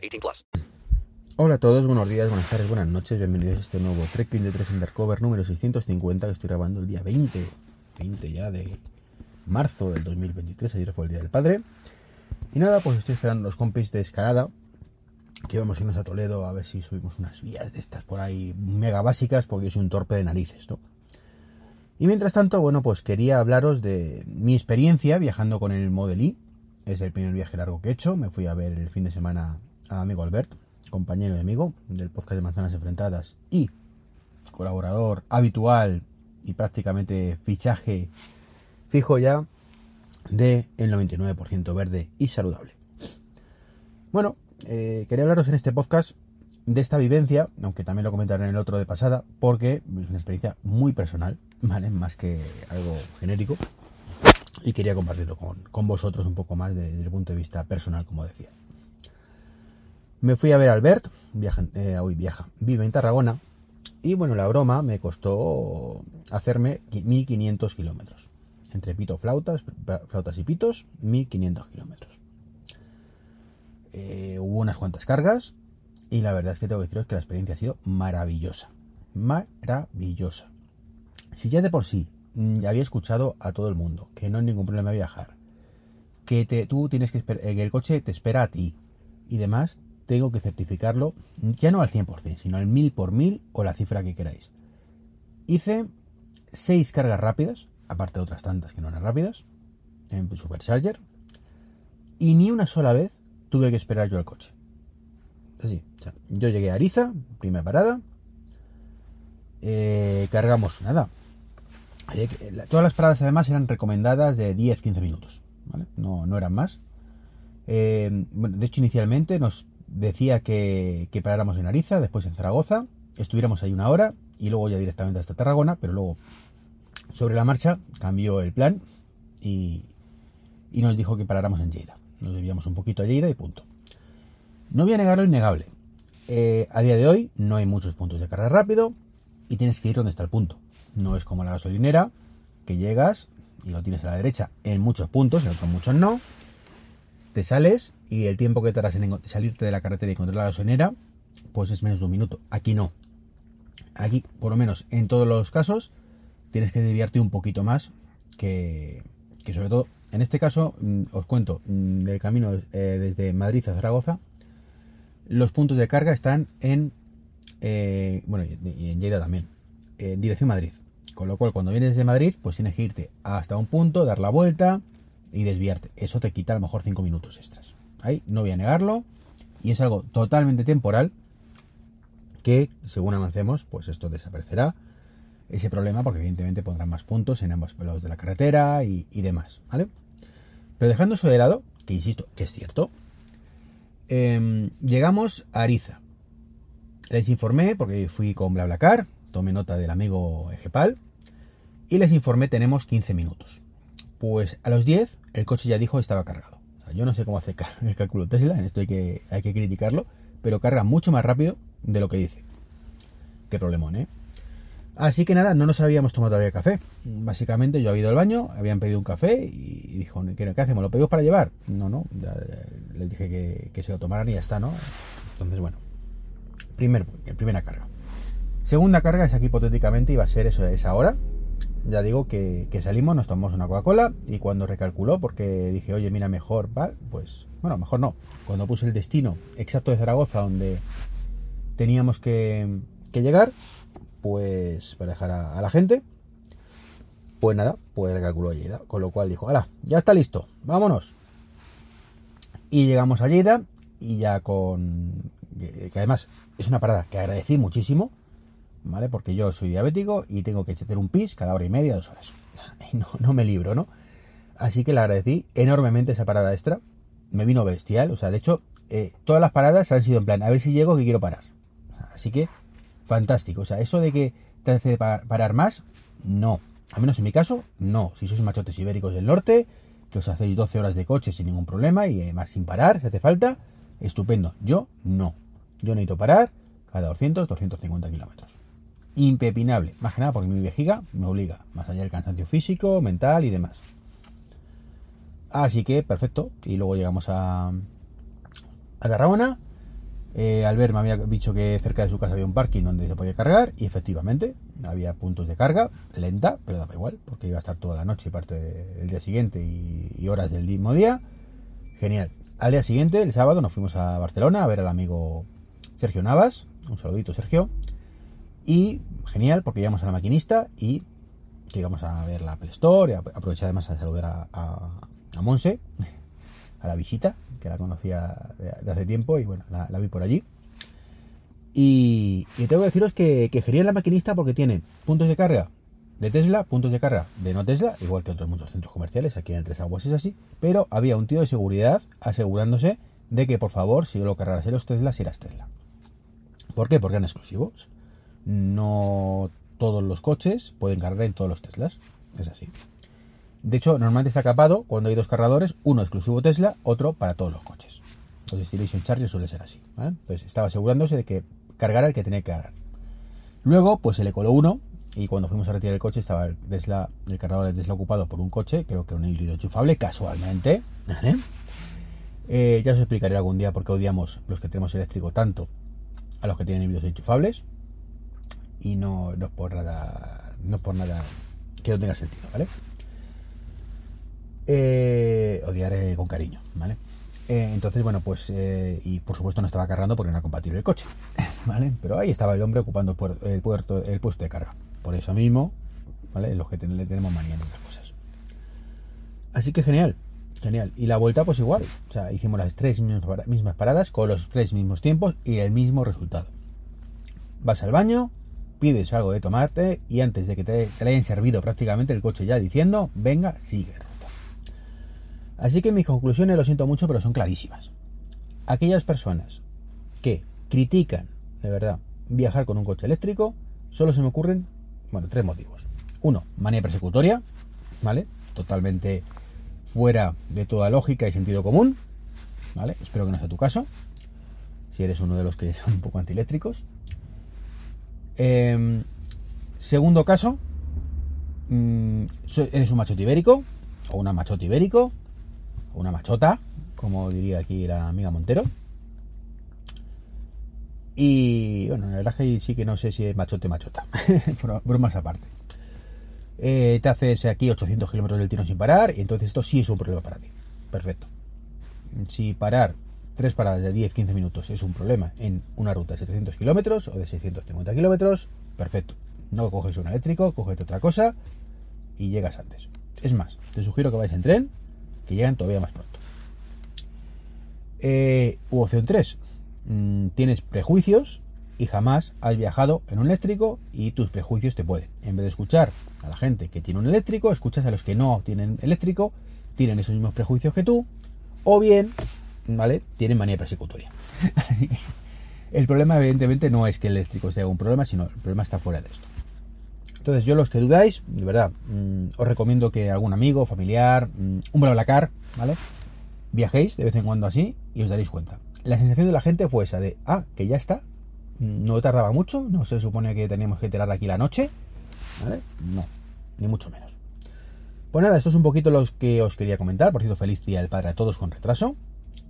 18 plus. Hola a todos, buenos días, buenas tardes, buenas noches, bienvenidos a este nuevo Trekking de 3 Undercover número 650 que estoy grabando el día 20, 20 ya de marzo del 2023, ayer fue el Día del Padre. Y nada, pues estoy esperando los compis de escalada, que vamos a irnos a Toledo a ver si subimos unas vías de estas por ahí mega básicas, porque es un torpe de narices, ¿no? Y mientras tanto, bueno, pues quería hablaros de mi experiencia viajando con el Model I. Es el primer viaje largo que he hecho. Me fui a ver el fin de semana amigo Albert, compañero y amigo del podcast de Manzanas Enfrentadas y colaborador habitual y prácticamente fichaje fijo ya de el 99% verde y saludable. Bueno, eh, quería hablaros en este podcast de esta vivencia, aunque también lo comentaré en el otro de pasada, porque es una experiencia muy personal, ¿vale? Más que algo genérico. Y quería compartirlo con, con vosotros un poco más desde el punto de vista personal, como decía. Me fui a ver a Albert, viaja, eh, hoy viaja, vive en Tarragona, y bueno, la broma me costó hacerme 1500 kilómetros. Entre pito flautas, flautas y pitos, 1500 kilómetros. Eh, hubo unas cuantas cargas y la verdad es que tengo que deciros que la experiencia ha sido maravillosa. Maravillosa. Si ya de por sí mm, había escuchado a todo el mundo que no hay ningún problema viajar, que te, tú tienes que esperar, que el coche te espera a ti y demás, tengo que certificarlo ya no al 100%, sino al 1000 por 1000 o la cifra que queráis. Hice 6 cargas rápidas, aparte de otras tantas que no eran rápidas, en Supercharger, y ni una sola vez tuve que esperar yo al coche. Así, yo llegué a Ariza, primera parada, eh, cargamos nada. Todas las paradas además eran recomendadas de 10-15 minutos. No, no eran más. Eh, bueno, de hecho, inicialmente nos decía que, que, paráramos en Ariza, después en Zaragoza, estuviéramos ahí una hora y luego ya directamente hasta Tarragona, pero luego sobre la marcha cambió el plan y, y nos dijo que paráramos en Lleida. Nos debíamos un poquito a Lleida y punto. No voy a negar lo innegable. Eh, a día de hoy no hay muchos puntos de carga rápido y tienes que ir donde está el punto. No es como la gasolinera, que llegas y lo tienes a la derecha en muchos puntos, en otros muchos no. Te sales y el tiempo que tardas en salirte de la carretera y encontrar la gasolinera, pues es menos de un minuto. Aquí no. Aquí, por lo menos en todos los casos, tienes que desviarte un poquito más que, sobre todo, en este caso, mm, os cuento, mm, del camino eh, desde Madrid a Zaragoza, los puntos de carga están en, eh, bueno, y en Lleida también, en dirección Madrid. Con lo cual, cuando vienes desde Madrid, pues tienes que irte hasta un punto, dar la vuelta y desviarte. Eso te quita a lo mejor 5 minutos extras. Ahí no voy a negarlo. Y es algo totalmente temporal que, según avancemos, pues esto desaparecerá. Ese problema, porque evidentemente pondrán más puntos en ambos lados de la carretera y, demás, ¿vale? Pero dejando eso de lado, que insisto, que es cierto, eh, llegamos a Ariza. Les informé, porque fui con BlaBlaCar, tomé nota del amigo Ejepal, y les informé tenemos 15 minutos. Pues a los 10 el coche ya dijo estaba cargado. Yo no sé cómo hace el cálculo Tesla, en esto hay que, hay que criticarlo, pero carga mucho más rápido de lo que dice. Qué problemón, ¿eh? Así que nada, no nos habíamos tomado todavía café. Básicamente yo había ido al baño, habían pedido un café y dijo, ¿qué, qué hacemos? ¿Lo pedimos para llevar? No, no, ya, les dije que, que, se lo tomaran y ya está, ¿no? Entonces, bueno, primer, primera carga. Segunda carga es aquí hipotéticamente iba a ser eso, esa hora. Ya digo que, salimos, nos tomamos una Coca-Cola y cuando recalculó, porque dije, oye, mira, mejor, ¿vale? Pues, bueno, mejor no. Cuando puse el destino exacto de Zaragoza, donde teníamos que, llegar, pues para dejar a, la gente. Pues nada, pues recalculó Lleida. Con lo cual dijo, ¡hala! Ya está listo, vámonos. Y llegamos a Lleida y ya con... Que además es una parada que agradecí muchísimo, ¿vale? Porque yo soy diabético y tengo que hacer un pis cada hora y media, dos horas. Y no, no me libro, ¿no? Así que le agradecí enormemente esa parada extra. me vino bestial. O sea, de hecho, eh, todas las paradas han sido en plan, a ver si llego que quiero parar. Así que, fantástico. O sea, eso de que te hace parar más, no. Al menos en mi caso, no. Si sois machotes ibéricos del norte, que os hacéis 12 horas de coche sin ningún problema y además sin parar, si hace falta, estupendo. Yo no. Yo necesito parar cada 200, 250 kilómetros. Impepinable. Más que nada porque mi vejiga me obliga. Más allá del cansancio físico, mental y demás. Así que, perfecto. Y luego llegamos a, a Tarragona. Eh, Albert me había dicho que cerca de su casa había un parking donde se podía cargar. Y efectivamente, había puntos de carga, lenta, pero daba igual, porque iba a estar toda la noche y parte del día siguiente y, horas del mismo día. Genial. Al día siguiente, el sábado, nos fuimos a Barcelona a ver al amigo Sergio Navas. Un saludito, Sergio. Y genial, porque llegamos a la maquinista y que íbamos a ver la Apple Store. Y aproveché además a saludar a, a, Monse, a la visita, que la conocía de, hace tiempo y bueno, la vi por allí. Y, tengo que deciros que, que genial la maquinista porque tiene puntos de carga de Tesla, puntos de carga de no Tesla, igual que otros muchos centros comerciales, aquí en Tres Aguas es así, pero había un tío de seguridad asegurándose de que por favor, si lo cargaras en los Teslas, eras Tesla. ¿Por qué? Porque eran exclusivos. No todos los coches pueden cargar en todos los Teslas. Es así. De hecho, normalmente está capado cuando hay dos cargadores, uno exclusivo Tesla, otro para todos los coches. Los Destination Charger suele ser así. Entonces estaba asegurándose de que cargar el que tenía que cargar. Luego, pues se le coló uno y cuando fuimos a retirar el coche estaba el, el cargador de Tesla ocupado por un coche, creo que un híbrido enchufable, casualmente. Eh, ya os explicaré algún día por qué odiamos los que tenemos eléctrico tanto a los que tienen híbridos enchufables y no, no por nada no por nada que no tenga sentido, ¿vale? Eh, odiaré con cariño, ¿vale? Eh, entonces, bueno, pues, eh, y por supuesto no estaba cargando porque no era compatible el coche, ¿vale? Pero ahí estaba el hombre ocupando el, puerto, el puesto de carga. Por eso mismo, ¿vale? Los que le tenemos manía en otras cosas. Así que genial, genial. Y la vuelta, pues igual. O sea, hicimos las tres mismas paradas con los tres mismos tiempos y el mismo resultado. Vas al baño, pides algo de tomarte y antes de que te, te hayan servido prácticamente el coche ya diciendo, venga, sigue. Así que mis conclusiones, lo siento mucho, pero son clarísimas. Aquellas personas que critican, de verdad, viajar con un coche eléctrico, solo se me ocurren, bueno, tres motivos. Uno, manía persecutoria, ¿vale? Totalmente fuera de toda lógica y sentido común, ¿vale? Espero que no sea tu caso, si eres uno de los que son un poco antieléctricos. Em, segundo caso, mm, eres un machote ibérico o una machote ibérico una machota, como diría aquí la amiga Montero. Y bueno, la verdad que sí que no sé si es machote machota, bromas aparte. Eh, te haces aquí 800 kilómetros del tiro sin parar, y entonces esto sí es un problema para ti. Perfecto. Si parar tres paradas de 10-15 minutos es un problema en una ruta de 700 kilómetros o de 650 kilómetros, perfecto. No coges un eléctrico, coges otra cosa y llegas antes. Es más, te sugiero que vayas en tren que llegan todavía más pronto. Eh, opción 3. Mm, tienes prejuicios y jamás has viajado en un eléctrico y tus prejuicios te pueden. En vez de escuchar a la gente que tiene un eléctrico, escuchas a los que no tienen eléctrico, tienen esos mismos prejuicios que tú, o bien, ¿vale? Tienen manía persecutoria. el problema, evidentemente, no es que el eléctrico sea un problema, sino el problema está fuera de esto. Entonces, yo los que dudáis, de verdad, mm, os recomiendo que algún amigo, familiar, mm, un BlaBlaCar, ¿vale? Viajéis de vez en cuando así y os daréis cuenta. La sensación de la gente fue esa de, ah, que ya está, mm, no tardaba mucho, no se supone que teníamos que tirar aquí la noche, ¿vale? No, ni mucho menos. Pues nada, esto es un poquito lo que os quería comentar. Por cierto, feliz día del padre a todos con retraso.